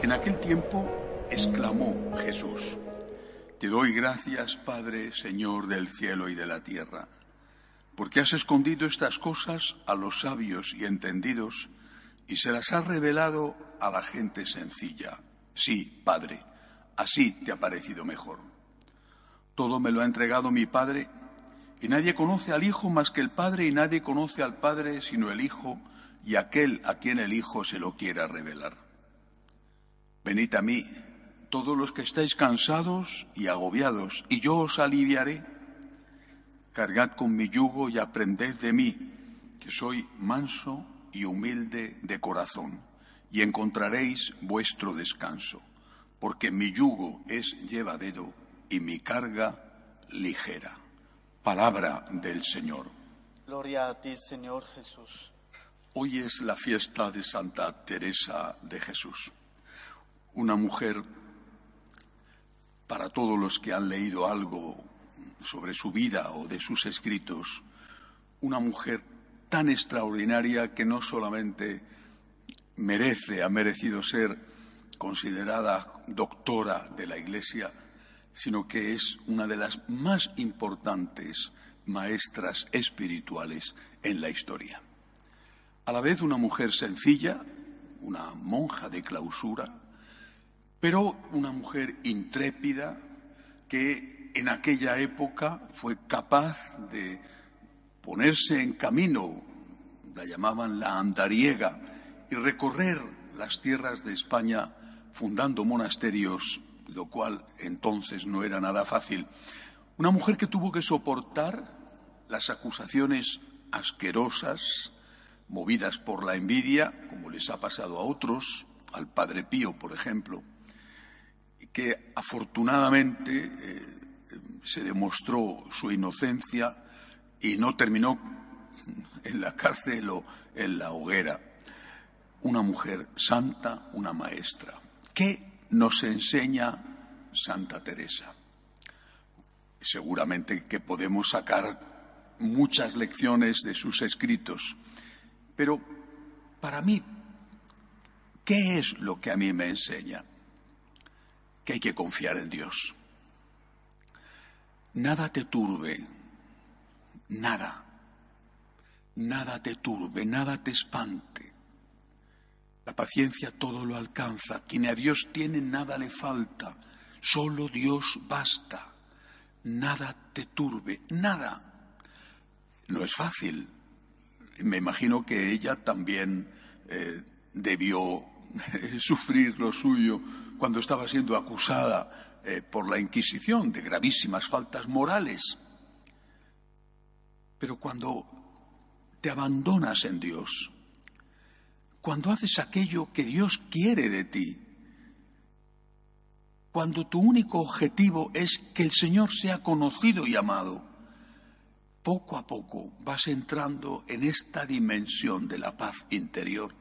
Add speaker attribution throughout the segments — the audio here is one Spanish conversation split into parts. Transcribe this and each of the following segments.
Speaker 1: En aquel tiempo exclamó Jesús, Te doy gracias, Padre, Señor del cielo y de la tierra, porque has escondido estas cosas a los sabios y entendidos y se las has revelado a la gente sencilla. Sí, Padre, así te ha parecido mejor. Todo me lo ha entregado mi Padre, y nadie conoce al Hijo más que el Padre, y nadie conoce al Padre sino el Hijo, y aquel a quien el Hijo se lo quiera revelar. Venid a mí, todos los que estáis cansados y agobiados, y yo os aliviaré. Cargad con mi yugo y aprended de mí, que soy manso y humilde de corazón, y encontraréis vuestro descanso, porque mi yugo es llevadero y mi carga ligera. Palabra del Señor.
Speaker 2: Gloria a ti, Señor Jesús.
Speaker 1: Hoy es la fiesta de Santa Teresa de Jesús una mujer, para todos los que han leído algo sobre su vida o de sus escritos, una mujer tan extraordinaria que no solamente merece, ha merecido ser considerada doctora de la Iglesia, sino que es una de las más importantes maestras espirituales en la historia. A la vez una mujer sencilla, una monja de clausura, pero una mujer intrépida que en aquella época fue capaz de ponerse en camino, la llamaban la andariega, y recorrer las tierras de España fundando monasterios, lo cual entonces no era nada fácil. Una mujer que tuvo que soportar las acusaciones asquerosas, movidas por la envidia, como les ha pasado a otros, al Padre Pío, por ejemplo, que afortunadamente eh, se demostró su inocencia y no terminó en la cárcel o en la hoguera. Una mujer santa, una maestra. ¿Qué nos enseña Santa Teresa? Seguramente que podemos sacar muchas lecciones de sus escritos, pero para mí, ¿qué es lo que a mí me enseña? Que hay que confiar en Dios. Nada te turbe, nada, nada te turbe, nada te espante. La paciencia todo lo alcanza. Quien a Dios tiene, nada le falta. Solo Dios basta. Nada te turbe, nada. No es fácil. Me imagino que ella también eh, debió sufrir lo suyo cuando estaba siendo acusada eh, por la Inquisición de gravísimas faltas morales. Pero cuando te abandonas en Dios, cuando haces aquello que Dios quiere de ti, cuando tu único objetivo es que el Señor sea conocido y amado, poco a poco vas entrando en esta dimensión de la paz interior,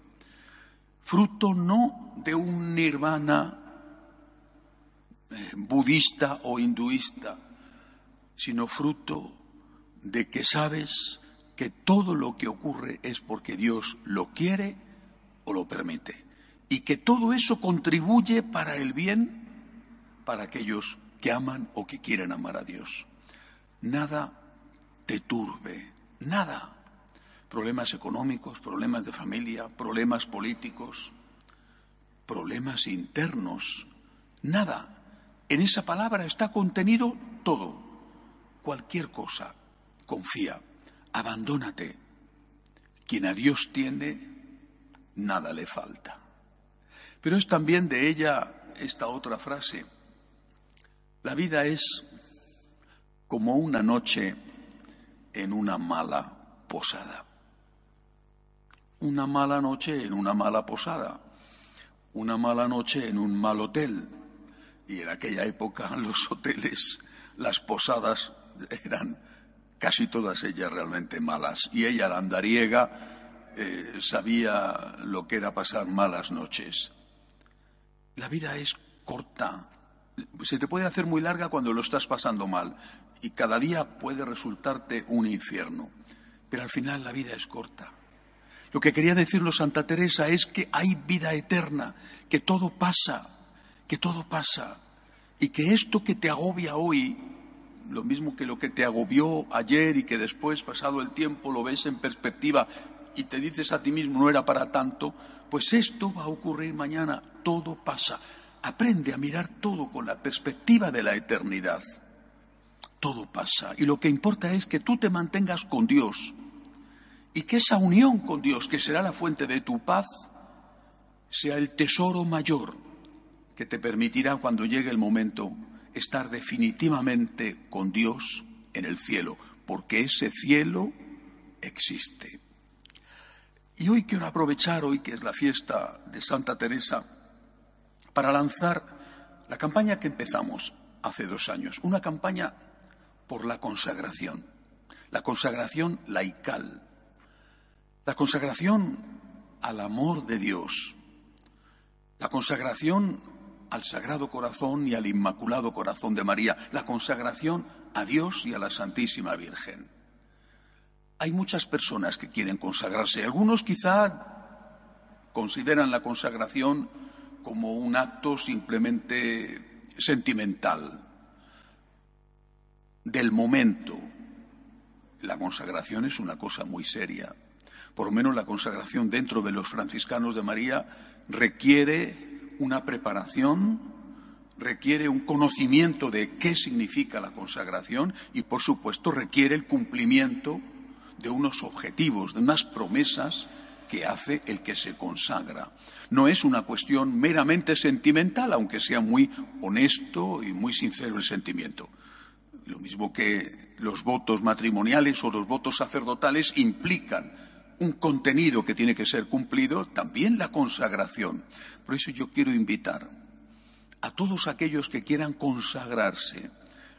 Speaker 1: fruto no de un nirvana eh, budista o hinduista, sino fruto de que sabes que todo lo que ocurre es porque Dios lo quiere o lo permite. Y que todo eso contribuye para el bien para aquellos que aman o que quieren amar a Dios. Nada te turbe, nada. Problemas económicos, problemas de familia, problemas políticos, problemas internos, nada en esa palabra está contenido todo, cualquier cosa. Confía, abandónate. Quien a Dios tiene, nada le falta. Pero es también de ella esta otra frase. La vida es como una noche en una mala posada. Una mala noche en una mala posada. Una mala noche en un mal hotel. Y en aquella época los hoteles, las posadas eran casi todas ellas realmente malas. Y ella, la andariega, eh, sabía lo que era pasar malas noches. La vida es corta. Se te puede hacer muy larga cuando lo estás pasando mal y cada día puede resultarte un infierno. Pero al final la vida es corta. Lo que quería decirnos Santa Teresa es que hay vida eterna, que todo pasa, que todo pasa, y que esto que te agobia hoy, lo mismo que lo que te agobió ayer y que después, pasado el tiempo, lo ves en perspectiva y te dices a ti mismo no era para tanto, pues esto va a ocurrir mañana, todo pasa. Aprende a mirar todo con la perspectiva de la eternidad. Todo pasa. Y lo que importa es que tú te mantengas con Dios y que esa unión con Dios, que será la fuente de tu paz, sea el tesoro mayor que te permitirá cuando llegue el momento estar definitivamente con Dios en el cielo, porque ese cielo existe. Y hoy quiero aprovechar, hoy que es la fiesta de Santa Teresa, para lanzar la campaña que empezamos hace dos años, una campaña por la consagración, la consagración laical, la consagración al amor de Dios, la consagración al Sagrado Corazón y al Inmaculado Corazón de María, la consagración a Dios y a la Santísima Virgen. Hay muchas personas que quieren consagrarse. Algunos quizá consideran la consagración como un acto simplemente sentimental, del momento. La consagración es una cosa muy seria. Por lo menos la consagración dentro de los franciscanos de María requiere una preparación, requiere un conocimiento de qué significa la consagración y, por supuesto, requiere el cumplimiento de unos objetivos, de unas promesas que hace el que se consagra. No es una cuestión meramente sentimental, aunque sea muy honesto y muy sincero el sentimiento. Lo mismo que los votos matrimoniales o los votos sacerdotales implican un contenido que tiene que ser cumplido, también la consagración. Por eso yo quiero invitar a todos aquellos que quieran consagrarse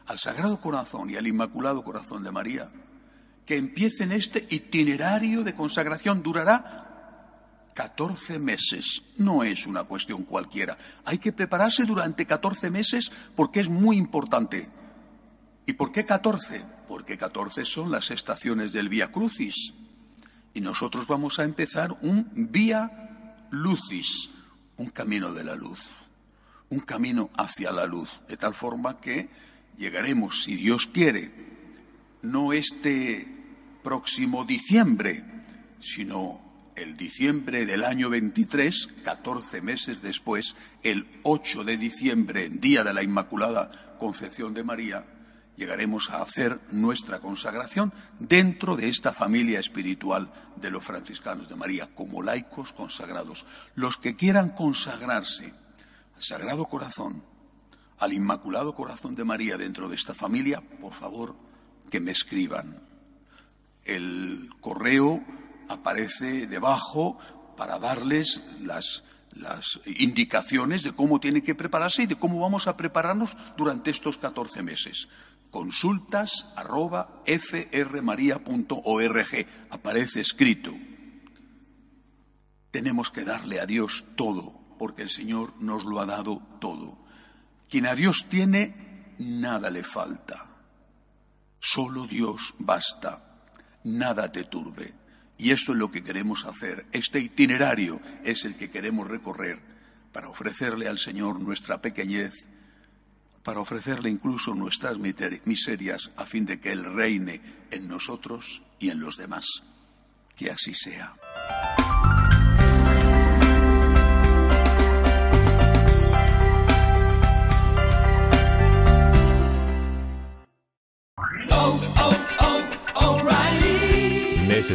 Speaker 1: al Sagrado Corazón y al Inmaculado Corazón de María, que empiecen este itinerario de consagración. Durará 14 meses. No es una cuestión cualquiera. Hay que prepararse durante 14 meses porque es muy importante. ¿Y por qué 14? Porque 14 son las estaciones del Vía Crucis. Y nosotros vamos a empezar un Vía Lucis, un camino de la luz, un camino hacia la luz, de tal forma que llegaremos, si Dios quiere, no este próximo diciembre, sino el diciembre del año 23, 14 meses después, el 8 de diciembre, día de la Inmaculada Concepción de María, llegaremos a hacer nuestra consagración dentro de esta familia espiritual de los franciscanos de María, como laicos consagrados. Los que quieran consagrarse al Sagrado Corazón, al Inmaculado Corazón de María dentro de esta familia, por favor, que me escriban el correo aparece debajo para darles las, indicaciones de cómo tiene que prepararse y de cómo vamos a prepararnos durante estos 14 meses. Consultas arroba frmaria.org. Aparece escrito. Tenemos que darle a Dios todo, porque el Señor nos lo ha dado todo. Quien a Dios tiene, nada le falta. Solo Dios basta nada te turbe. Y eso es lo que queremos hacer. Este itinerario es el que queremos recorrer para ofrecerle al Señor nuestra pequeñez, para ofrecerle incluso nuestras miserias a fin de que Él reine en nosotros y en los demás. Que así sea.